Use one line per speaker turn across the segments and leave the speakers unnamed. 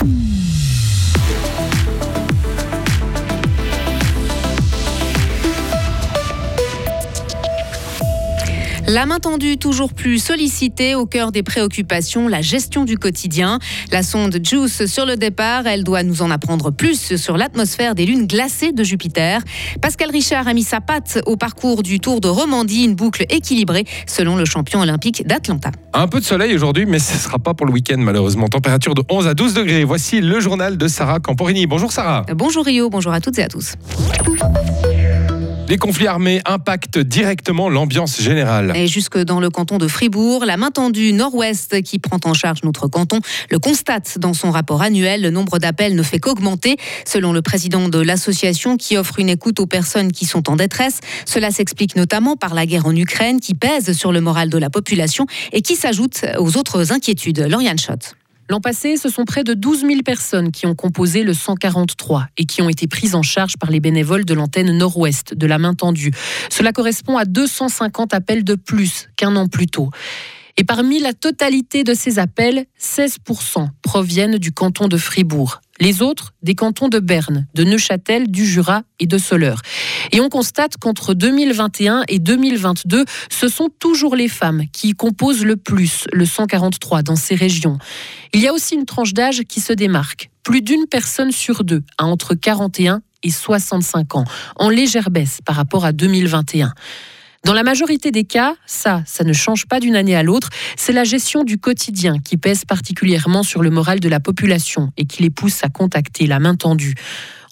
Mm. La main tendue toujours plus sollicitée au cœur des préoccupations, la gestion du quotidien. La sonde JUICE sur le départ, elle doit nous en apprendre plus sur l'atmosphère des lunes glacées de Jupiter. Pascal Richard a mis sa patte au parcours du Tour de Romandie, une boucle équilibrée selon le champion olympique d'Atlanta.
Un peu de soleil aujourd'hui, mais ce ne sera pas pour le week-end malheureusement. Température de 11 à 12 degrés. Voici le journal de Sarah Camporini. Bonjour Sarah.
Bonjour Rio, bonjour à toutes et à tous.
Les conflits armés impactent directement l'ambiance générale.
Et jusque dans le canton de Fribourg, la main tendue Nord-Ouest qui prend en charge notre canton le constate dans son rapport annuel. Le nombre d'appels ne fait qu'augmenter. Selon le président de l'association qui offre une écoute aux personnes qui sont en détresse, cela s'explique notamment par la guerre en Ukraine qui pèse sur le moral de la population et qui s'ajoute aux autres inquiétudes. Lauriane Schott.
L'an passé, ce sont près de 12 000 personnes qui ont composé le 143 et qui ont été prises en charge par les bénévoles de l'antenne nord-ouest de la main tendue. Cela correspond à 250 appels de plus qu'un an plus tôt. Et parmi la totalité de ces appels, 16% proviennent du canton de Fribourg. Les autres, des cantons de Berne, de Neuchâtel, du Jura et de Soleure. Et on constate qu'entre 2021 et 2022, ce sont toujours les femmes qui composent le plus le 143 dans ces régions. Il y a aussi une tranche d'âge qui se démarque. Plus d'une personne sur deux a entre 41 et 65 ans, en légère baisse par rapport à 2021. Dans la majorité des cas, ça, ne change pas d'une année à l'autre. C'est la gestion du quotidien qui pèse particulièrement sur le moral de la population et qui les pousse à contacter la main tendue.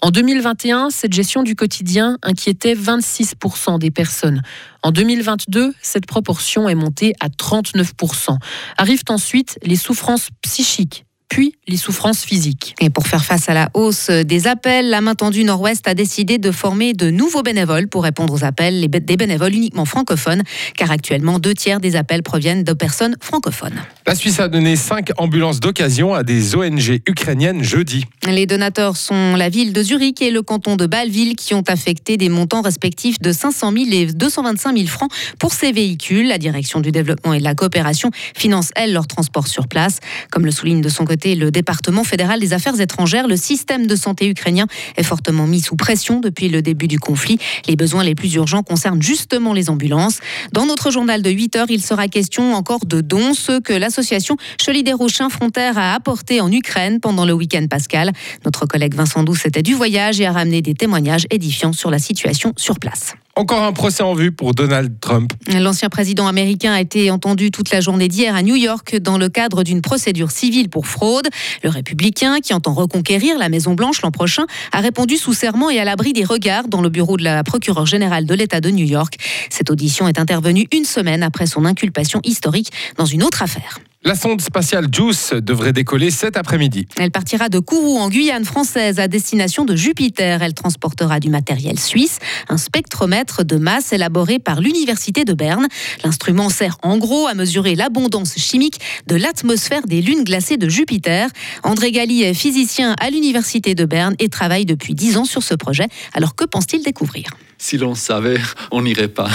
En 2021, cette gestion du quotidien inquiétait 26% des personnes. En 2022, cette proportion est montée à 39%. Arrivent ensuite les souffrances psychiques puis les souffrances physiques.
Et pour faire face à la hausse des appels, la main tendue Nord-Ouest a décidé de former de nouveaux bénévoles pour répondre aux appels, des bénévoles uniquement francophones, car actuellement deux tiers des appels proviennent de personnes francophones.
La Suisse a donné cinq ambulances d'occasion à des ONG ukrainiennes jeudi.
Les donateurs sont la ville de Zurich et le canton de Bâle-Ville qui ont affecté des montants respectifs de 500 000 et 225 000 francs pour ces véhicules. La direction du développement et de la coopération finance, elle, leur transport sur place. Comme le souligne de son côté le département fédéral des affaires étrangères, le système de santé ukrainien est fortement mis sous pression depuis le début du conflit. Les besoins les plus urgents concernent justement les ambulances. Dans notre journal de 8 heures, il sera question encore de dons, ceux que l'association Cholider Rochin Frontière a apportés en Ukraine pendant le week-end pascal. Notre collègue Vincent Douce était du voyage et a ramené des témoignages édifiants sur la situation sur place.
Encore un procès en vue pour Donald Trump.
L'ancien président américain a été entendu toute la journée d'hier à New York dans le cadre d'une procédure civile pour fraude. Le républicain, qui entend reconquérir la Maison-Blanche l'an prochain, a répondu sous serment et à l'abri des regards dans le bureau de la procureure générale de l'État de New York. Cette audition est intervenue une semaine après son inculpation historique dans une autre affaire.
La sonde spatiale JUICE devrait décoller cet après-midi.
Elle partira de Kourou en Guyane française à destination de Jupiter. Elle transportera du matériel suisse, un spectromètre de masse élaboré par l'Université de Berne. L'instrument sert en gros à mesurer l'abondance chimique de l'atmosphère des lunes glacées de Jupiter. André Galli est physicien à l'Université de Berne et travaille depuis 10 ans sur ce projet. Alors que pense-t-il découvrir?
Si l'on savait, on n'irait pas.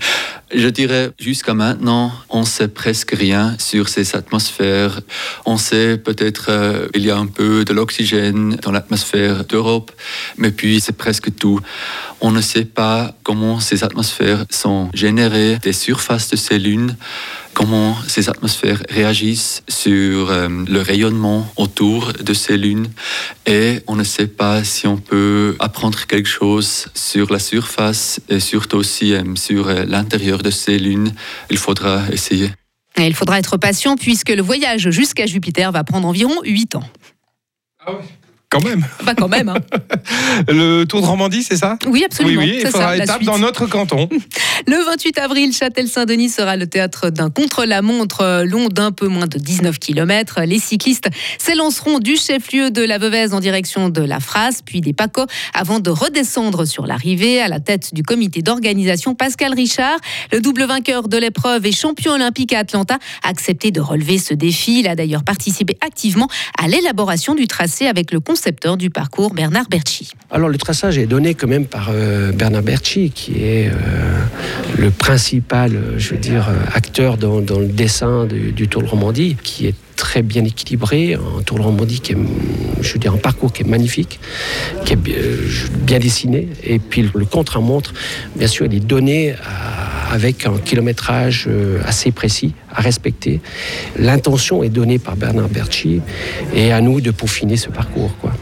Je dirais, jusqu'à maintenant, on sait presque rien sur ces atmosphères. On sait peut-être euh, il y a un peu de l'oxygène dans l'atmosphère d'Europe, mais puis c'est presque tout. On ne sait pas comment ces atmosphères sont générées des surfaces de ces lunes comment ces atmosphères réagissent sur euh, le rayonnement autour de ces lunes et on ne sait pas si on peut apprendre quelque chose sur la surface et surtout aussi euh, sur euh, l'intérieur de ces lunes. Il faudra essayer.
il faudra être patient puisque le voyage jusqu'à Jupiter va prendre environ 8 ans.
Ah oui. Quand même.
Bah quand même. Hein.
le Tour de Romandie, c'est ça?
Oui, absolument.
Oui, oui, il faudra étape dans notre canton.
Le 28 avril, Châtel-Saint-Denis sera le théâtre d'un contre-la-montre long d'un peu moins de 19 km. Les cyclistes s'élanceront du chef-lieu de la Veuvez en direction de la Frasse, puis des Pacots, avant de redescendre sur l'arrivée. À la tête du comité d'organisation, Pascal Richard, le double vainqueur de l'épreuve et champion olympique à Atlanta, a accepté de relever ce défi. Il a d'ailleurs participé activement à l'élaboration du tracé avec le conseil concepteur du parcours, Bernard Berchi.
Alors le traçage est donné quand même par euh, Bernard Berchi, qui est euh, le principal, je veux dire, acteur dans, le dessin du, Tour de Romandie, qui est très bien équilibré, un Tour de Romandie qui est, je veux dire, un parcours qui est magnifique, qui est bien dessiné, et puis le contre-montre, bien sûr, il est donné avec un kilométrage assez précis à respecter. L'intention est donnée par Bernard Berchi, et à nous de peaufiner ce parcours, quoi.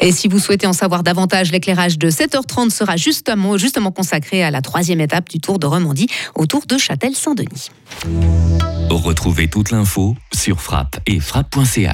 Et si vous souhaitez en savoir davantage, l'éclairage de 7h30 sera justement, justement consacré à la troisième étape du Tour de Romandie, autour de Châtel-Saint-Denis.
Retrouvez toute l'info sur frappe et frappe.ch.